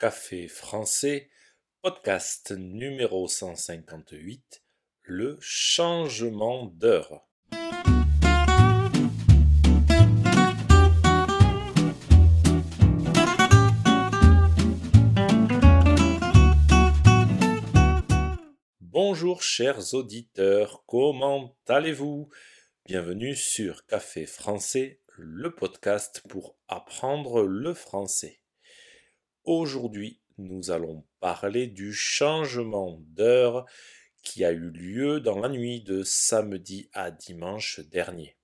Café français, podcast numéro 158, le changement d'heure. Bonjour chers auditeurs, comment allez-vous? Bienvenue sur Café français, le podcast pour apprendre le français. Aujourd'hui, nous allons parler du changement d'heure qui a eu lieu dans la nuit de samedi à dimanche dernier.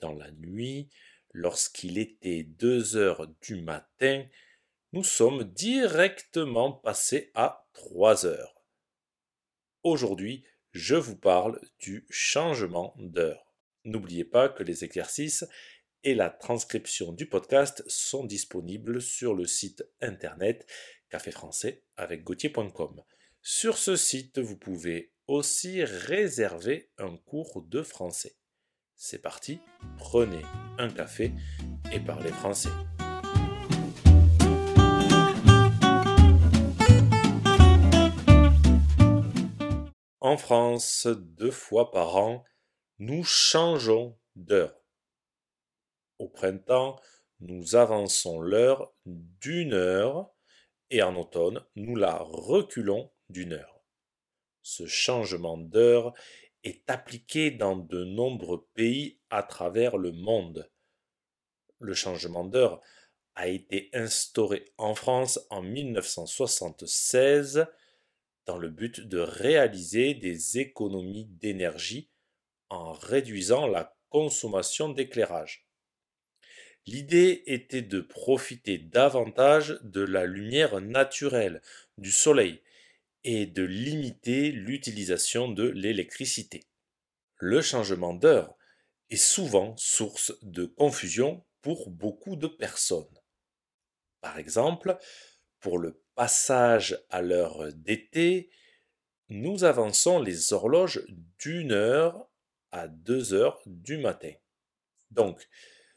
Dans la nuit, lorsqu'il était 2 heures du matin, nous sommes directement passés à 3 heures. Aujourd'hui, je vous parle du changement d'heure. N'oubliez pas que les exercices et la transcription du podcast sont disponibles sur le site internet café français avec gauthier.com. Sur ce site, vous pouvez aussi réserver un cours de français. C'est parti, prenez un café et parlez français. En France, deux fois par an, nous changeons d'heure. Au printemps, nous avançons l'heure d'une heure et en automne, nous la reculons d'une heure. Ce changement d'heure est appliqué dans de nombreux pays à travers le monde. Le changement d'heure a été instauré en France en 1976 dans le but de réaliser des économies d'énergie en réduisant la consommation d'éclairage. L'idée était de profiter davantage de la lumière naturelle du soleil et de limiter l'utilisation de l'électricité. Le changement d'heure est souvent source de confusion pour beaucoup de personnes. Par exemple, pour le passage à l'heure d'été, nous avançons les horloges d'une heure à deux heures du matin. Donc,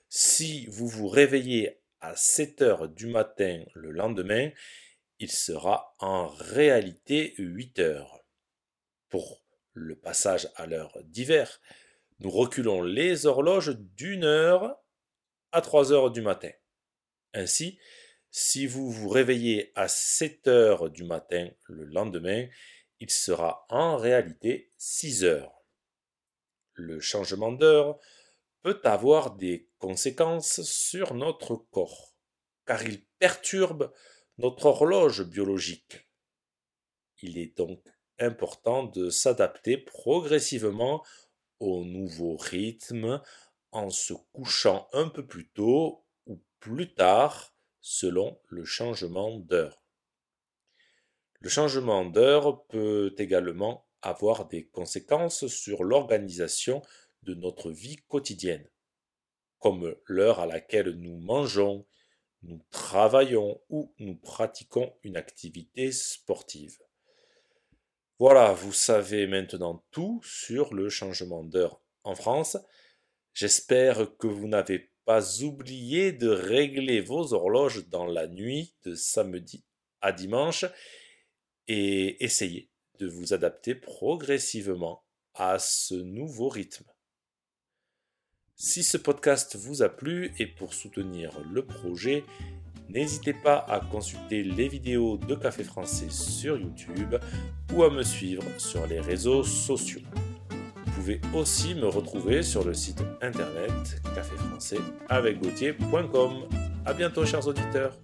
si vous vous réveillez à 7 heures du matin le lendemain, il sera en réalité 8 heures. Pour le passage à l'heure d'hiver, nous reculons les horloges d'une heure à 3 heures du matin. Ainsi, si vous vous réveillez à 7 heures du matin le lendemain, il sera en réalité 6 heures. Le changement d'heure peut avoir des conséquences sur notre corps, car il perturbe notre horloge biologique. Il est donc important de s'adapter progressivement au nouveau rythme en se couchant un peu plus tôt ou plus tard selon le changement d'heure. Le changement d'heure peut également avoir des conséquences sur l'organisation de notre vie quotidienne, comme l'heure à laquelle nous mangeons, nous travaillons ou nous pratiquons une activité sportive. Voilà, vous savez maintenant tout sur le changement d'heure en France. J'espère que vous n'avez pas oublié de régler vos horloges dans la nuit de samedi à dimanche et essayez de vous adapter progressivement à ce nouveau rythme. Si ce podcast vous a plu et pour soutenir le projet, n'hésitez pas à consulter les vidéos de Café Français sur YouTube ou à me suivre sur les réseaux sociaux. Vous pouvez aussi me retrouver sur le site internet caféfrançais avec A bientôt chers auditeurs.